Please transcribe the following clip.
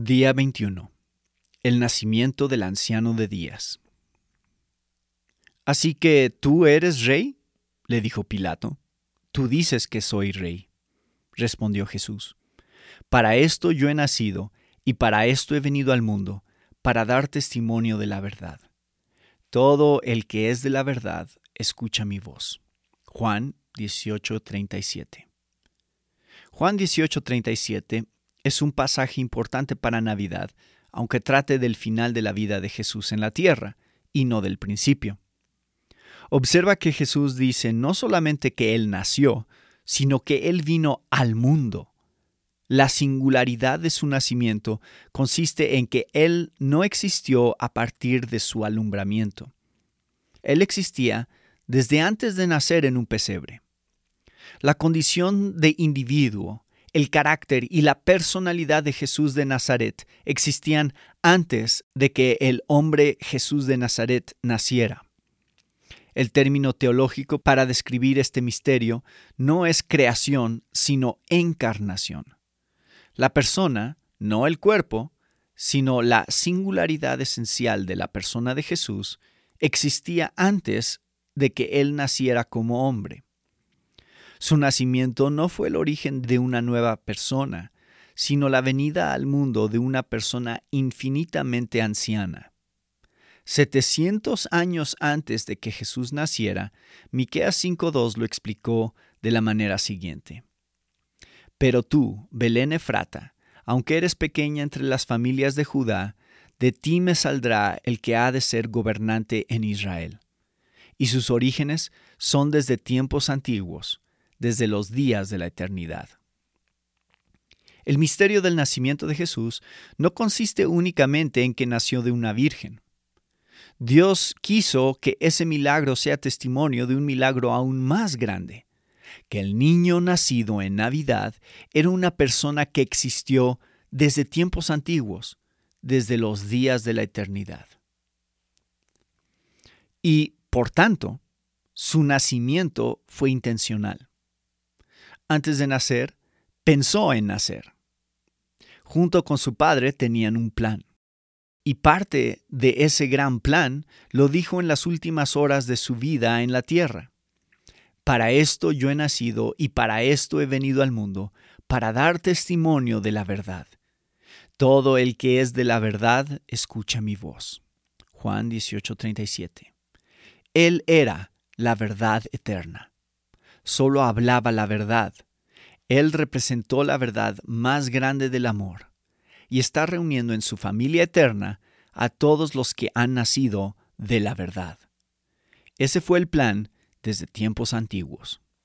Día 21. El nacimiento del anciano de días. Así que tú eres rey, le dijo Pilato. Tú dices que soy rey, respondió Jesús. Para esto yo he nacido y para esto he venido al mundo, para dar testimonio de la verdad. Todo el que es de la verdad escucha mi voz. Juan 18:37. Juan 18:37 es un pasaje importante para Navidad, aunque trate del final de la vida de Jesús en la tierra, y no del principio. Observa que Jesús dice no solamente que Él nació, sino que Él vino al mundo. La singularidad de su nacimiento consiste en que Él no existió a partir de su alumbramiento. Él existía desde antes de nacer en un pesebre. La condición de individuo, el carácter y la personalidad de Jesús de Nazaret existían antes de que el hombre Jesús de Nazaret naciera. El término teológico para describir este misterio no es creación, sino encarnación. La persona, no el cuerpo, sino la singularidad esencial de la persona de Jesús, existía antes de que Él naciera como hombre. Su nacimiento no fue el origen de una nueva persona, sino la venida al mundo de una persona infinitamente anciana. Setecientos años antes de que Jesús naciera, Miqueas 5:2 lo explicó de la manera siguiente: Pero tú, Belén Efrata, aunque eres pequeña entre las familias de Judá, de ti me saldrá el que ha de ser gobernante en Israel. Y sus orígenes son desde tiempos antiguos, desde los días de la eternidad. El misterio del nacimiento de Jesús no consiste únicamente en que nació de una virgen. Dios quiso que ese milagro sea testimonio de un milagro aún más grande, que el niño nacido en Navidad era una persona que existió desde tiempos antiguos, desde los días de la eternidad. Y, por tanto, su nacimiento fue intencional antes de nacer, pensó en nacer. Junto con su padre tenían un plan. Y parte de ese gran plan lo dijo en las últimas horas de su vida en la tierra. Para esto yo he nacido y para esto he venido al mundo, para dar testimonio de la verdad. Todo el que es de la verdad escucha mi voz. Juan 18:37. Él era la verdad eterna solo hablaba la verdad. Él representó la verdad más grande del amor y está reuniendo en su familia eterna a todos los que han nacido de la verdad. Ese fue el plan desde tiempos antiguos.